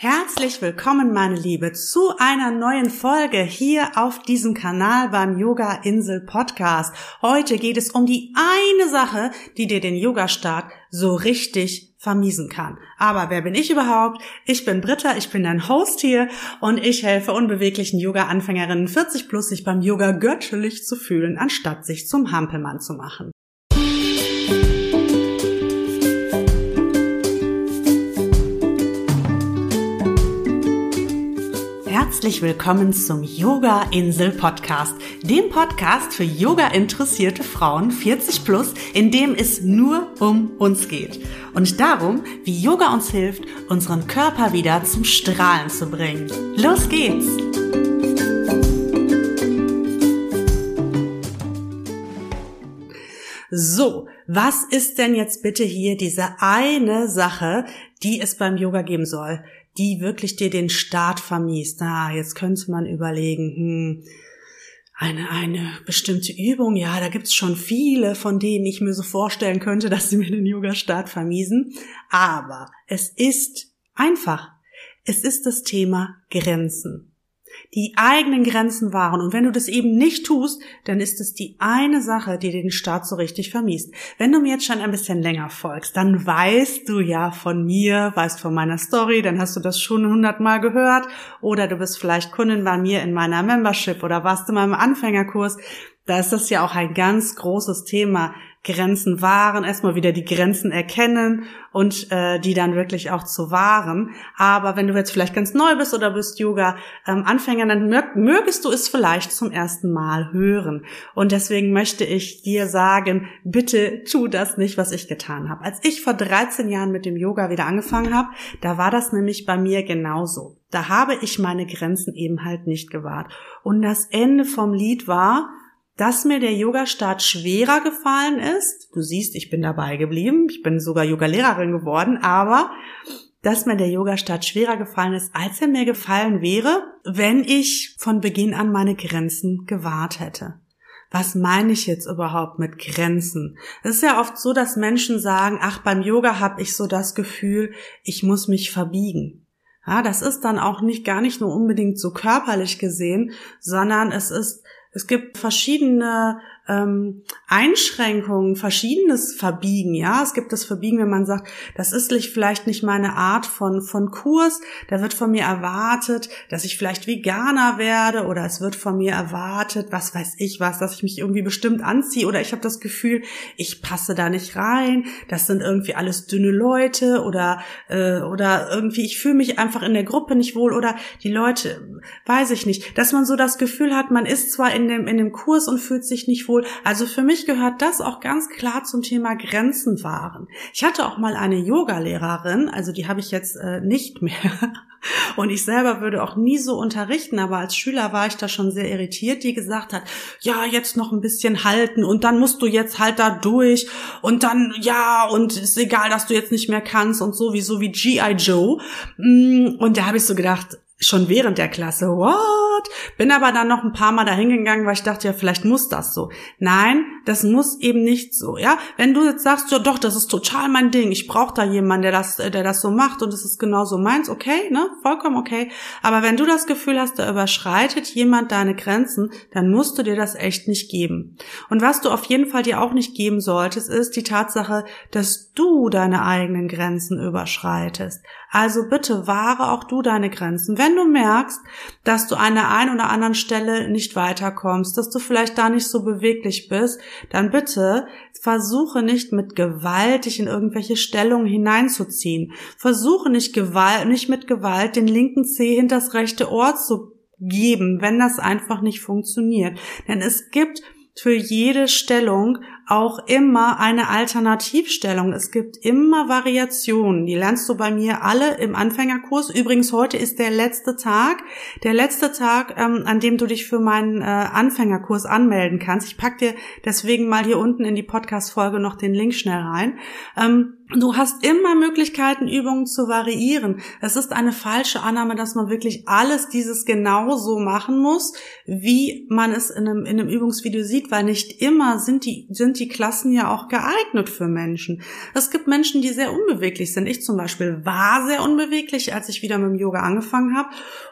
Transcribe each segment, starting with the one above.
Herzlich willkommen, meine Liebe, zu einer neuen Folge hier auf diesem Kanal beim Yoga Insel Podcast. Heute geht es um die eine Sache, die dir den Yoga-Start so richtig vermiesen kann. Aber wer bin ich überhaupt? Ich bin Britta, ich bin dein Host hier und ich helfe unbeweglichen Yoga-Anfängerinnen 40 plus sich beim Yoga göttlich zu fühlen, anstatt sich zum Hampelmann zu machen. Herzlich willkommen zum Yoga Insel Podcast, dem Podcast für Yoga interessierte Frauen 40 plus, in dem es nur um uns geht und darum, wie Yoga uns hilft, unseren Körper wieder zum Strahlen zu bringen. Los geht's! So, was ist denn jetzt bitte hier diese eine Sache, die es beim Yoga geben soll? Die wirklich dir den Start vermiest. Na, jetzt könnte man überlegen, hm, eine, eine bestimmte Übung, ja, da gibt's schon viele, von denen ich mir so vorstellen könnte, dass sie mir den Yoga-Start vermiesen. Aber es ist einfach. Es ist das Thema Grenzen die eigenen Grenzen wahren. Und wenn du das eben nicht tust, dann ist es die eine Sache, die den Start so richtig vermiest. Wenn du mir jetzt schon ein bisschen länger folgst, dann weißt du ja von mir, weißt von meiner Story, dann hast du das schon hundertmal gehört oder du bist vielleicht Kundin bei mir in meiner Membership oder warst in meinem Anfängerkurs. Da ist das ja auch ein ganz großes Thema, Grenzen wahren, erstmal wieder die Grenzen erkennen und äh, die dann wirklich auch zu wahren. Aber wenn du jetzt vielleicht ganz neu bist oder bist Yoga-Anfänger, ähm, dann mög mögest du es vielleicht zum ersten Mal hören. Und deswegen möchte ich dir sagen, bitte tu das nicht, was ich getan habe. Als ich vor 13 Jahren mit dem Yoga wieder angefangen habe, da war das nämlich bei mir genauso. Da habe ich meine Grenzen eben halt nicht gewahrt. Und das Ende vom Lied war, dass mir der Yoga-Start schwerer gefallen ist. Du siehst, ich bin dabei geblieben. Ich bin sogar Yoga-Lehrerin geworden, aber dass mir der Yoga-Start schwerer gefallen ist, als er mir gefallen wäre, wenn ich von Beginn an meine Grenzen gewahrt hätte. Was meine ich jetzt überhaupt mit Grenzen? Es ist ja oft so, dass Menschen sagen, ach, beim Yoga habe ich so das Gefühl, ich muss mich verbiegen. Ja, das ist dann auch nicht gar nicht nur unbedingt so körperlich gesehen, sondern es ist es gibt verschiedene ähm, Einschränkungen, verschiedenes Verbiegen. Ja, es gibt das Verbiegen, wenn man sagt, das ist vielleicht nicht meine Art von von Kurs. Da wird von mir erwartet, dass ich vielleicht Veganer werde oder es wird von mir erwartet, was weiß ich was, dass ich mich irgendwie bestimmt anziehe oder ich habe das Gefühl, ich passe da nicht rein. Das sind irgendwie alles dünne Leute oder äh, oder irgendwie ich fühle mich einfach in der Gruppe nicht wohl oder die Leute, weiß ich nicht, dass man so das Gefühl hat, man ist zwar in dem in dem Kurs und fühlt sich nicht wohl wohl. Also für mich gehört das auch ganz klar zum Thema Grenzen wahren. Ich hatte auch mal eine Yoga-Lehrerin, also die habe ich jetzt äh, nicht mehr. Und ich selber würde auch nie so unterrichten, aber als Schüler war ich da schon sehr irritiert, die gesagt hat, ja, jetzt noch ein bisschen halten und dann musst du jetzt halt da durch und dann, ja, und ist egal, dass du jetzt nicht mehr kannst und so, wie G.I. Joe. Mm, und da habe ich so gedacht, schon während der Klasse, what? Bin aber dann noch ein paar Mal dahin gegangen, weil ich dachte, ja, vielleicht muss das so. Nein, das muss eben nicht so, ja? Wenn du jetzt sagst, ja doch, das ist total mein Ding, ich brauche da jemanden, der das, der das so macht und es ist genauso meins, okay, ne? Vollkommen okay. Aber wenn du das Gefühl hast, da überschreitet jemand deine Grenzen, dann musst du dir das echt nicht geben. Und was du auf jeden Fall dir auch nicht geben solltest, ist die Tatsache, dass du deine eigenen Grenzen überschreitest. Also bitte wahre auch du deine Grenzen. Wenn du merkst, dass du an der einen oder anderen Stelle nicht weiterkommst, dass du vielleicht da nicht so beweglich bist, dann bitte versuche nicht mit Gewalt dich in irgendwelche Stellungen hineinzuziehen. Versuche nicht Gewalt, nicht mit Gewalt den linken Zeh hinter das rechte Ohr zu geben, wenn das einfach nicht funktioniert. Denn es gibt für jede Stellung auch immer eine Alternativstellung. Es gibt immer Variationen. Die lernst du bei mir alle im Anfängerkurs. Übrigens, heute ist der letzte Tag. Der letzte Tag, ähm, an dem du dich für meinen äh, Anfängerkurs anmelden kannst. Ich pack dir deswegen mal hier unten in die Podcast-Folge noch den Link schnell rein. Ähm, Du hast immer Möglichkeiten, Übungen zu variieren. Es ist eine falsche Annahme, dass man wirklich alles dieses genauso machen muss, wie man es in einem, in einem Übungsvideo sieht, weil nicht immer sind die, sind die Klassen ja auch geeignet für Menschen. Es gibt Menschen, die sehr unbeweglich sind. Ich zum Beispiel war sehr unbeweglich, als ich wieder mit dem Yoga angefangen habe.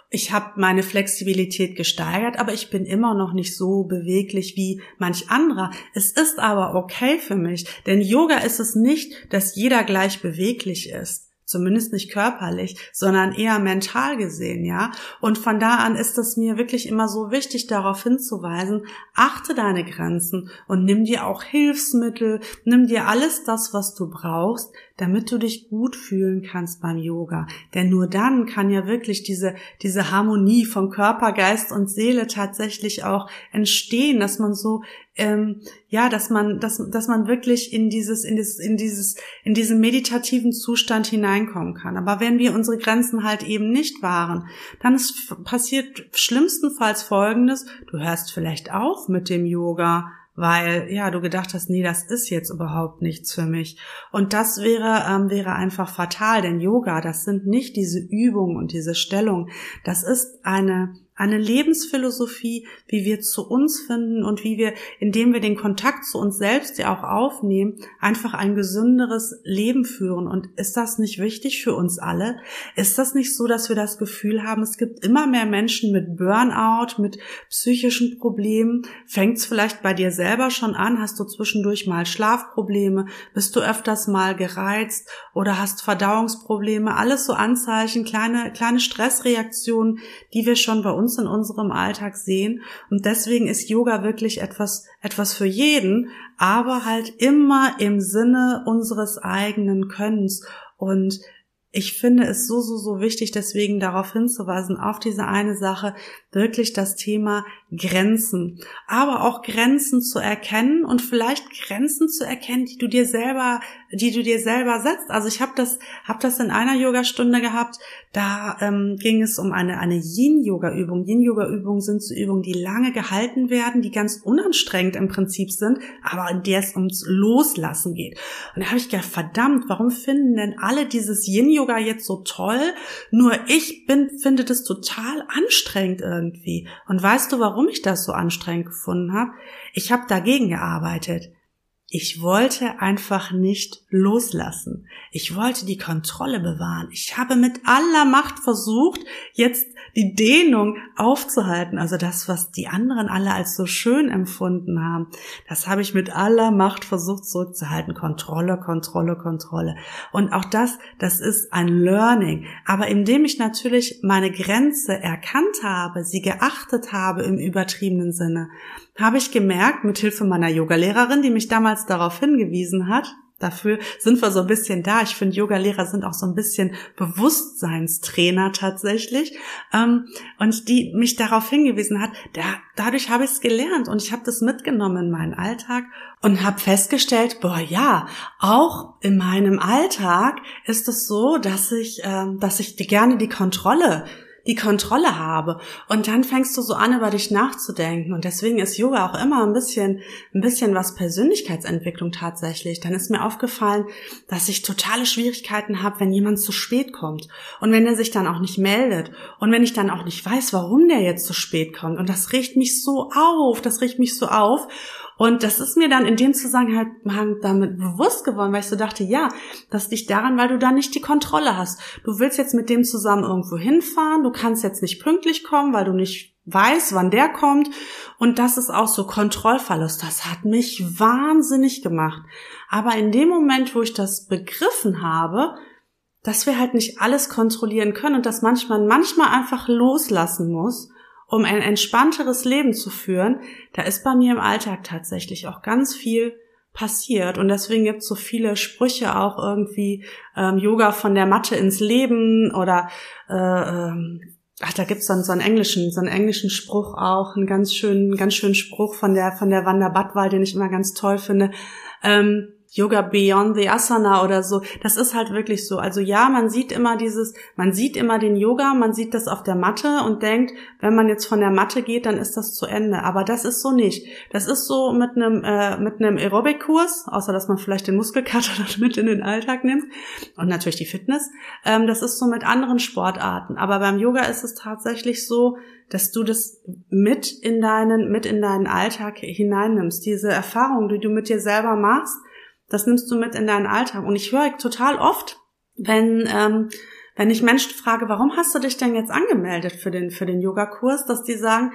Ich habe meine Flexibilität gesteigert, aber ich bin immer noch nicht so beweglich wie manch anderer. Es ist aber okay für mich, denn Yoga ist es nicht, dass jeder gleich beweglich ist zumindest nicht körperlich, sondern eher mental gesehen, ja. Und von da an ist es mir wirklich immer so wichtig, darauf hinzuweisen, achte deine Grenzen und nimm dir auch Hilfsmittel, nimm dir alles das, was du brauchst, damit du dich gut fühlen kannst beim Yoga. Denn nur dann kann ja wirklich diese, diese Harmonie von Körper, Geist und Seele tatsächlich auch entstehen, dass man so ähm, ja, dass man, dass, dass man wirklich in dieses, in dieses, in dieses, in diesen meditativen Zustand hineinkommen kann. Aber wenn wir unsere Grenzen halt eben nicht wahren, dann ist passiert schlimmstenfalls Folgendes: Du hörst vielleicht auf mit dem Yoga, weil ja du gedacht hast, nee, das ist jetzt überhaupt nichts für mich. Und das wäre ähm, wäre einfach fatal, denn Yoga, das sind nicht diese Übungen und diese Stellung, das ist eine eine Lebensphilosophie, wie wir zu uns finden und wie wir, indem wir den Kontakt zu uns selbst ja auch aufnehmen, einfach ein gesünderes Leben führen. Und ist das nicht wichtig für uns alle? Ist das nicht so, dass wir das Gefühl haben, es gibt immer mehr Menschen mit Burnout, mit psychischen Problemen? Fängt es vielleicht bei dir selber schon an? Hast du zwischendurch mal Schlafprobleme? Bist du öfters mal gereizt oder hast Verdauungsprobleme? Alles so Anzeichen, kleine, kleine Stressreaktionen, die wir schon bei uns uns in unserem Alltag sehen. Und deswegen ist Yoga wirklich etwas, etwas für jeden, aber halt immer im Sinne unseres eigenen Könnens. Und ich finde es so, so, so wichtig, deswegen darauf hinzuweisen, auf diese eine Sache, wirklich das Thema Grenzen. Aber auch Grenzen zu erkennen und vielleicht Grenzen zu erkennen, die du dir selber, die du dir selber setzt. Also ich habe das, habe das in einer Yogastunde gehabt, da ähm, ging es um eine, eine Yin-Yoga-Übung. Yin-Yoga-Übungen sind so Übungen, die lange gehalten werden, die ganz unanstrengend im Prinzip sind, aber in der es ums Loslassen geht. Und da habe ich gedacht, verdammt, warum finden denn alle dieses Yin-Yoga jetzt so toll? Nur ich bin, finde das total anstrengend irgendwie. Und weißt du, warum ich das so anstrengend gefunden habe? Ich habe dagegen gearbeitet. Ich wollte einfach nicht loslassen. Ich wollte die Kontrolle bewahren. Ich habe mit aller Macht versucht, jetzt die Dehnung aufzuhalten. Also das, was die anderen alle als so schön empfunden haben, das habe ich mit aller Macht versucht zurückzuhalten. Kontrolle, Kontrolle, Kontrolle. Und auch das, das ist ein Learning. Aber indem ich natürlich meine Grenze erkannt habe, sie geachtet habe im übertriebenen Sinne, habe ich gemerkt, mit Hilfe meiner Yogalehrerin, die mich damals darauf hingewiesen hat, Dafür sind wir so ein bisschen da. Ich finde, Yogalehrer sind auch so ein bisschen Bewusstseinstrainer tatsächlich. Ähm, und die mich darauf hingewiesen hat, da, dadurch habe ich es gelernt und ich habe das mitgenommen in meinen Alltag und habe festgestellt, boah ja, auch in meinem Alltag ist es so, dass ich, ähm, dass ich gerne die Kontrolle die Kontrolle habe. Und dann fängst du so an, über dich nachzudenken. Und deswegen ist Yoga auch immer ein bisschen, ein bisschen was Persönlichkeitsentwicklung tatsächlich. Dann ist mir aufgefallen, dass ich totale Schwierigkeiten habe, wenn jemand zu spät kommt. Und wenn er sich dann auch nicht meldet. Und wenn ich dann auch nicht weiß, warum der jetzt zu spät kommt. Und das riecht mich so auf. Das riecht mich so auf. Und das ist mir dann in dem Zusammenhang damit bewusst geworden, weil ich so dachte, ja, das liegt daran, weil du da nicht die Kontrolle hast. Du willst jetzt mit dem zusammen irgendwo hinfahren, du kannst jetzt nicht pünktlich kommen, weil du nicht weißt, wann der kommt. Und das ist auch so Kontrollverlust. Das hat mich wahnsinnig gemacht. Aber in dem Moment, wo ich das begriffen habe, dass wir halt nicht alles kontrollieren können und dass manchmal manchmal einfach loslassen muss, um ein entspannteres Leben zu führen, da ist bei mir im Alltag tatsächlich auch ganz viel passiert. Und deswegen gibt es so viele Sprüche auch irgendwie ähm, Yoga von der Matte ins Leben oder äh, ähm, ach, da gibt's dann so einen englischen, so einen englischen Spruch auch, einen ganz schönen, ganz schönen Spruch von der von der Wanda Badwal, den ich immer ganz toll finde. Ähm, Yoga Beyond the Asana oder so. Das ist halt wirklich so. Also ja, man sieht immer dieses, man sieht immer den Yoga, man sieht das auf der Matte und denkt, wenn man jetzt von der Matte geht, dann ist das zu Ende. Aber das ist so nicht. Das ist so mit einem äh, mit einem Aerobic-Kurs, außer dass man vielleicht den Muskelkater mit in den Alltag nimmt und natürlich die Fitness. Ähm, das ist so mit anderen Sportarten. Aber beim Yoga ist es tatsächlich so, dass du das mit in deinen mit in deinen Alltag hineinnimmst. Diese Erfahrung, die du mit dir selber machst das nimmst du mit in deinen Alltag. Und ich höre total oft, wenn, ähm, wenn ich Menschen frage, warum hast du dich denn jetzt angemeldet für den, für den Yogakurs, dass die sagen,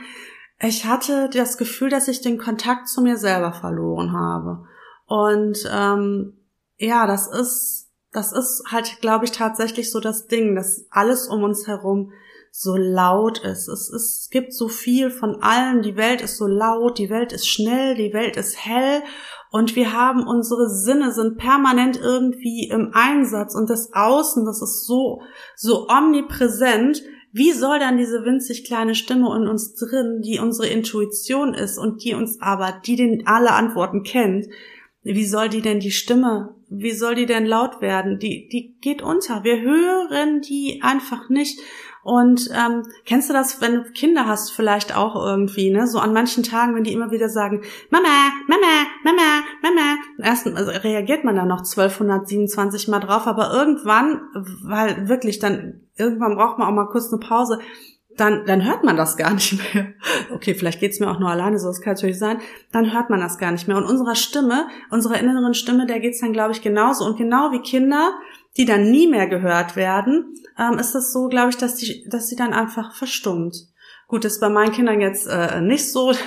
ich hatte das Gefühl, dass ich den Kontakt zu mir selber verloren habe. Und ähm, ja, das ist, das ist halt, glaube ich, tatsächlich so das Ding, dass alles um uns herum so laut ist. Es, es gibt so viel von allem. Die Welt ist so laut, die Welt ist schnell, die Welt ist hell und wir haben unsere Sinne sind permanent irgendwie im Einsatz und das Außen, das ist so, so omnipräsent. Wie soll dann diese winzig kleine Stimme in uns drin, die unsere Intuition ist und die uns aber, die den alle Antworten kennt, wie soll die denn die Stimme, wie soll die denn laut werden? Die, die geht unter. Wir hören die einfach nicht. Und ähm, kennst du das, wenn du Kinder hast, vielleicht auch irgendwie, ne? So an manchen Tagen, wenn die immer wieder sagen, Mama, Mama, Mama, Mama. Erst also reagiert man da noch 1227 Mal drauf, aber irgendwann, weil wirklich dann, irgendwann braucht man auch mal kurz eine Pause, dann, dann hört man das gar nicht mehr. Okay, vielleicht geht's mir auch nur alleine, so das kann natürlich sein. Dann hört man das gar nicht mehr. Und unserer Stimme, unserer inneren Stimme, der geht's dann, glaube ich, genauso. Und genau wie Kinder, die dann nie mehr gehört werden, ähm, ist das so, glaube ich, dass die, dass sie dann einfach verstummt. Gut, das ist bei meinen Kindern jetzt äh, nicht so.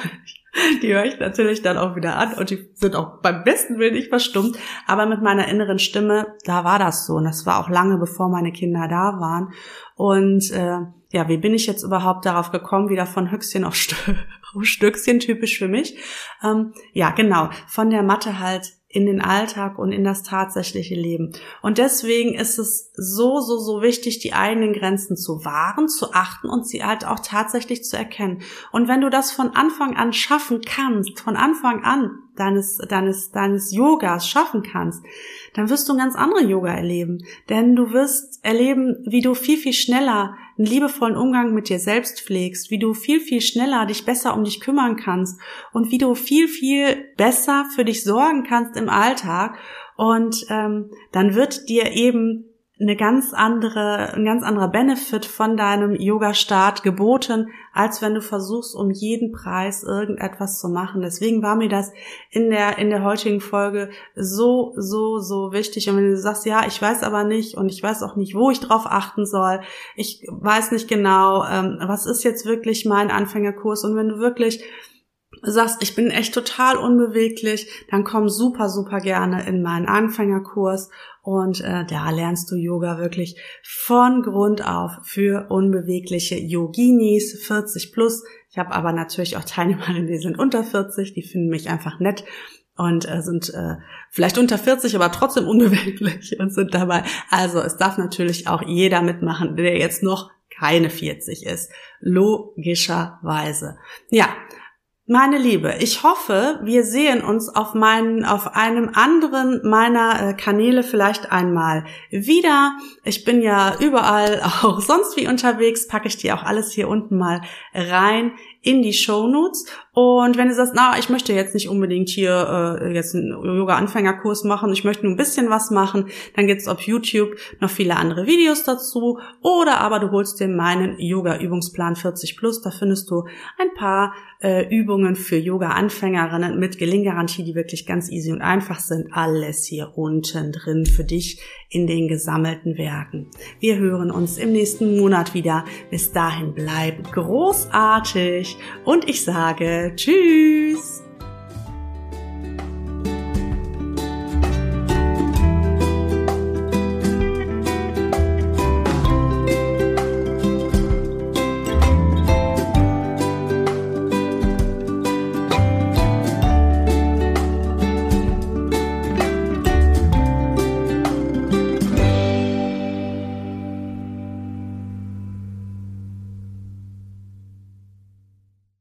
Die höre ich natürlich dann auch wieder an und die sind auch beim besten Willen nicht verstummt. Aber mit meiner inneren Stimme, da war das so. Und das war auch lange bevor meine Kinder da waren. Und äh, ja, wie bin ich jetzt überhaupt darauf gekommen, wieder von Höchstchen auf, Stö auf Stöckchen, typisch für mich? Ähm, ja, genau, von der Matte halt in den Alltag und in das tatsächliche Leben. Und deswegen ist es so, so, so wichtig, die eigenen Grenzen zu wahren, zu achten und sie halt auch tatsächlich zu erkennen. Und wenn du das von Anfang an schaffen kannst, von Anfang an deines, deines, deines Yogas schaffen kannst, dann wirst du ein ganz andere Yoga erleben. Denn du wirst erleben, wie du viel, viel schneller einen liebevollen Umgang mit dir selbst pflegst, wie du viel, viel schneller dich besser um dich kümmern kannst und wie du viel, viel besser für dich sorgen kannst im Alltag. Und ähm, dann wird dir eben eine ganz andere, ein ganz anderer Benefit von deinem Yoga-Start geboten, als wenn du versuchst, um jeden Preis irgendetwas zu machen. Deswegen war mir das in der, in der heutigen Folge so, so, so wichtig. Und wenn du sagst, ja, ich weiß aber nicht und ich weiß auch nicht, wo ich drauf achten soll, ich weiß nicht genau, ähm, was ist jetzt wirklich mein Anfängerkurs und wenn du wirklich sagst, ich bin echt total unbeweglich, dann komm super, super gerne in meinen Anfängerkurs und äh, da lernst du Yoga wirklich von Grund auf für unbewegliche Yoginis 40 plus. Ich habe aber natürlich auch Teilnehmerinnen, die sind unter 40, die finden mich einfach nett und äh, sind äh, vielleicht unter 40, aber trotzdem unbeweglich und sind dabei. Also es darf natürlich auch jeder mitmachen, der jetzt noch keine 40 ist. Logischerweise. Ja, meine Liebe, ich hoffe, wir sehen uns auf meinen, auf einem anderen meiner äh, Kanäle vielleicht einmal wieder. Ich bin ja überall auch sonst wie unterwegs, packe ich dir auch alles hier unten mal rein in die Show Notes. Und wenn du sagst, na, ich möchte jetzt nicht unbedingt hier äh, jetzt einen Yoga-Anfängerkurs machen, ich möchte nur ein bisschen was machen, dann gibt's auf YouTube noch viele andere Videos dazu. Oder aber du holst dir meinen Yoga-Übungsplan 40 Plus, da findest du ein paar äh, Übungen für Yoga-Anfängerinnen mit Gelinggarantie, die wirklich ganz easy und einfach sind. Alles hier unten drin für dich in den gesammelten Werken. Wir hören uns im nächsten Monat wieder. Bis dahin bleib großartig und ich sage Tschüss!